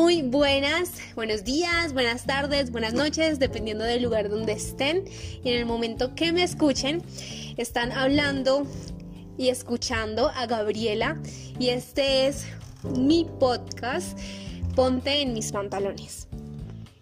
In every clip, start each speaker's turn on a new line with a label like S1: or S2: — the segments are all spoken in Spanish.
S1: Muy buenas, buenos días, buenas tardes, buenas noches, dependiendo del lugar donde estén y en el momento que me escuchen. Están hablando y escuchando a Gabriela y este es mi podcast Ponte en mis pantalones.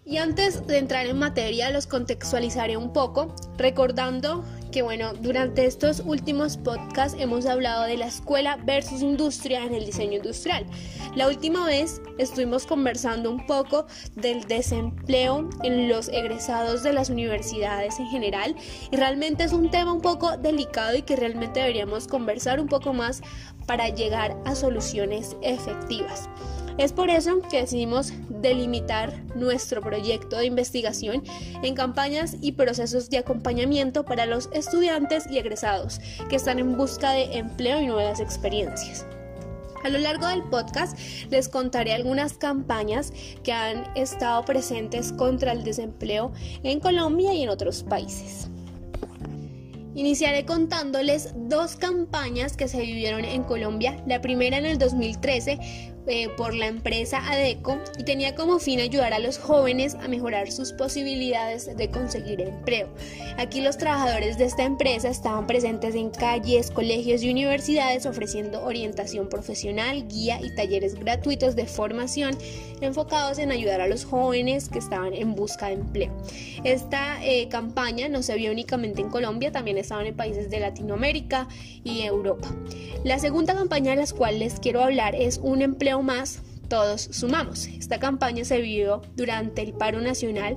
S1: Y antes de entrar en materia, los contextualizaré un poco, recordando que bueno, durante estos últimos podcasts hemos hablado de la escuela versus industria en el diseño industrial. La última vez estuvimos conversando un poco del desempleo en los egresados de las universidades en general y realmente es un tema un poco delicado y que realmente deberíamos conversar un poco más para llegar a soluciones efectivas. Es por eso que decidimos delimitar nuestro proyecto de investigación en campañas y procesos de acompañamiento para los estudiantes y egresados que están en busca de empleo y nuevas experiencias. A lo largo del podcast les contaré algunas campañas que han estado presentes contra el desempleo en Colombia y en otros países. Iniciaré contándoles dos campañas que se vivieron en Colombia. La primera en el 2013 eh, por la empresa ADECO y tenía como fin ayudar a los jóvenes a mejorar sus posibilidades de conseguir empleo. Aquí los trabajadores de esta empresa estaban presentes en calles, colegios y universidades ofreciendo orientación profesional, guía y talleres gratuitos de formación enfocados en ayudar a los jóvenes que estaban en busca de empleo. Esta eh, campaña no se vio únicamente en Colombia, también estaban en países de Latinoamérica y Europa. La segunda campaña de la cual les quiero hablar es un empleo más, todos sumamos. Esta campaña se vivió durante el paro nacional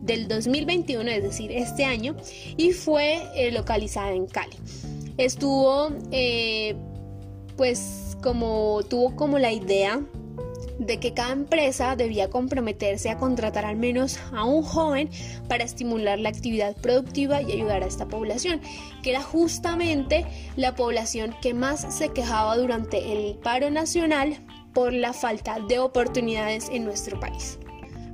S1: del 2021, es decir, este año, y fue eh, localizada en Cali. Estuvo, eh, pues, como tuvo como la idea de que cada empresa debía comprometerse a contratar al menos a un joven para estimular la actividad productiva y ayudar a esta población, que era justamente la población que más se quejaba durante el paro nacional por la falta de oportunidades en nuestro país.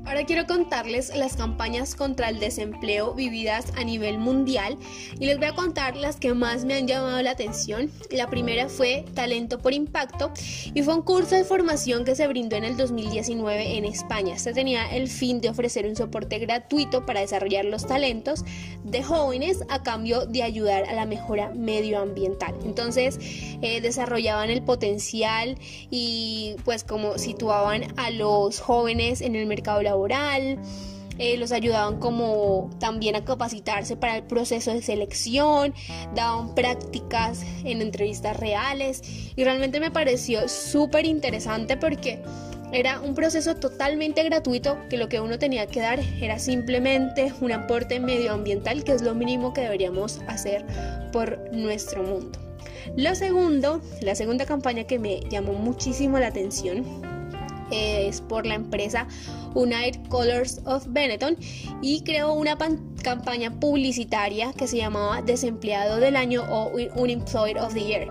S1: Ahora quiero contarles las campañas contra el desempleo vividas a nivel mundial y les voy a contar las que más me han llamado la atención. La primera fue Talento por Impacto y fue un curso de formación que se brindó en el 2019 en España. Este tenía el fin de ofrecer un soporte gratuito para desarrollar los talentos de jóvenes a cambio de ayudar a la mejora medioambiental. Entonces eh, desarrollaban el potencial y pues como situaban a los jóvenes en el mercado laboral laboral, eh, los ayudaban como también a capacitarse para el proceso de selección, daban prácticas en entrevistas reales y realmente me pareció súper interesante porque era un proceso totalmente gratuito que lo que uno tenía que dar era simplemente un aporte medioambiental que es lo mínimo que deberíamos hacer por nuestro mundo. Lo segundo, la segunda campaña que me llamó muchísimo la atención es por la empresa United Colors of Benetton y creó una campaña publicitaria que se llamaba Desempleado del Año o Unemployed of the Year.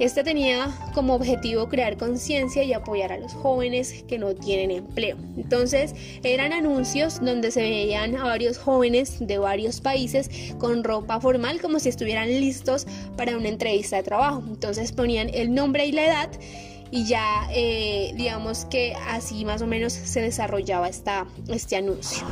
S1: Esta tenía como objetivo crear conciencia y apoyar a los jóvenes que no tienen empleo. Entonces eran anuncios donde se veían a varios jóvenes de varios países con ropa formal como si estuvieran listos para una entrevista de trabajo. Entonces ponían el nombre y la edad y ya eh, digamos que así más o menos se desarrollaba esta, este anuncio.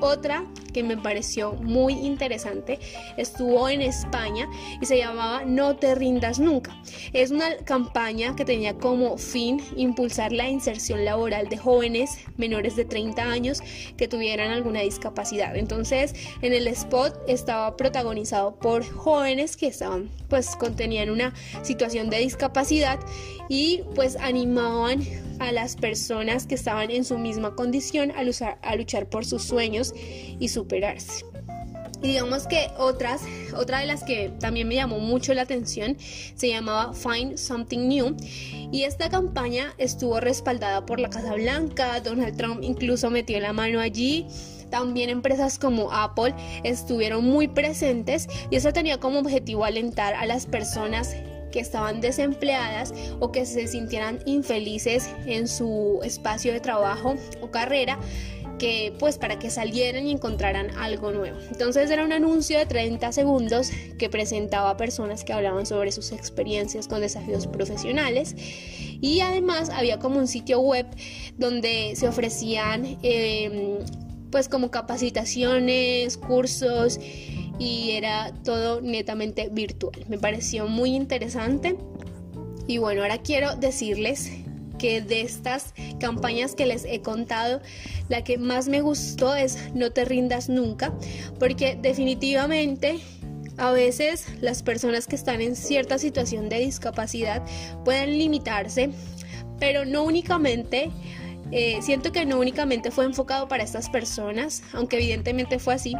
S1: Otra que me pareció muy interesante estuvo en España y se llamaba No te rindas nunca. Es una campaña que tenía como fin impulsar la inserción laboral de jóvenes menores de 30 años que tuvieran alguna discapacidad. Entonces, en el spot estaba protagonizado por jóvenes que estaban pues contenían una situación de discapacidad y pues animaban a las personas que estaban en su misma condición a luchar, luchar por sus sueños y superarse. Y digamos que otras, otra de las que también me llamó mucho la atención se llamaba Find Something New. Y esta campaña estuvo respaldada por la Casa Blanca, Donald Trump incluso metió la mano allí. También empresas como Apple estuvieron muy presentes y eso tenía como objetivo alentar a las personas que estaban desempleadas o que se sintieran infelices en su espacio de trabajo o carrera que pues para que salieran y encontraran algo nuevo. Entonces era un anuncio de 30 segundos que presentaba a personas que hablaban sobre sus experiencias con desafíos profesionales y además había como un sitio web donde se ofrecían em, pues como capacitaciones, cursos y era todo netamente virtual. Me pareció muy interesante y bueno, ahora quiero decirles que de estas campañas que les he contado, la que más me gustó es No te rindas nunca, porque definitivamente a veces las personas que están en cierta situación de discapacidad pueden limitarse, pero no únicamente eh, siento que no únicamente fue enfocado para estas personas, aunque evidentemente fue así,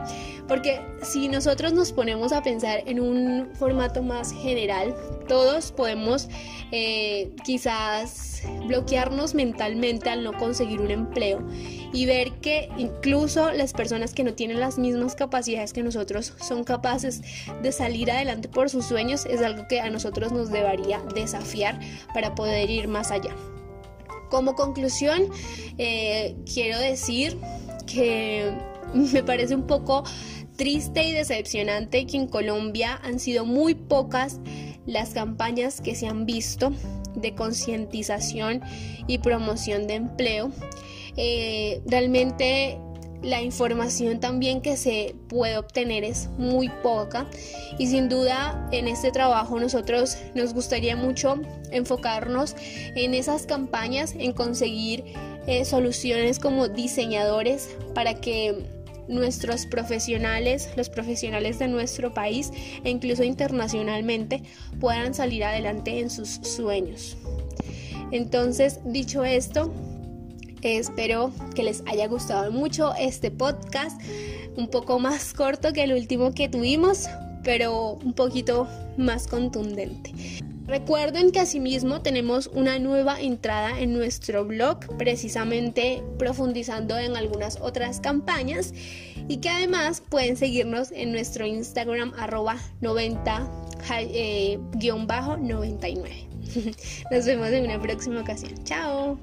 S1: porque si nosotros nos ponemos a pensar en un formato más general, todos podemos eh, quizás bloquearnos mentalmente al no conseguir un empleo y ver que incluso las personas que no tienen las mismas capacidades que nosotros son capaces de salir adelante por sus sueños es algo que a nosotros nos debería desafiar para poder ir más allá. Como conclusión, eh, quiero decir que me parece un poco triste y decepcionante que en Colombia han sido muy pocas las campañas que se han visto de concientización y promoción de empleo. Eh, realmente la información también que se puede obtener es muy poca y sin duda en este trabajo nosotros nos gustaría mucho enfocarnos en esas campañas, en conseguir eh, soluciones como diseñadores para que nuestros profesionales, los profesionales de nuestro país e incluso internacionalmente puedan salir adelante en sus sueños. Entonces, dicho esto, Espero que les haya gustado mucho este podcast, un poco más corto que el último que tuvimos, pero un poquito más contundente. Recuerden que asimismo tenemos una nueva entrada en nuestro blog, precisamente profundizando en algunas otras campañas y que además pueden seguirnos en nuestro Instagram arroba 90-99. Nos vemos en una próxima ocasión. Chao.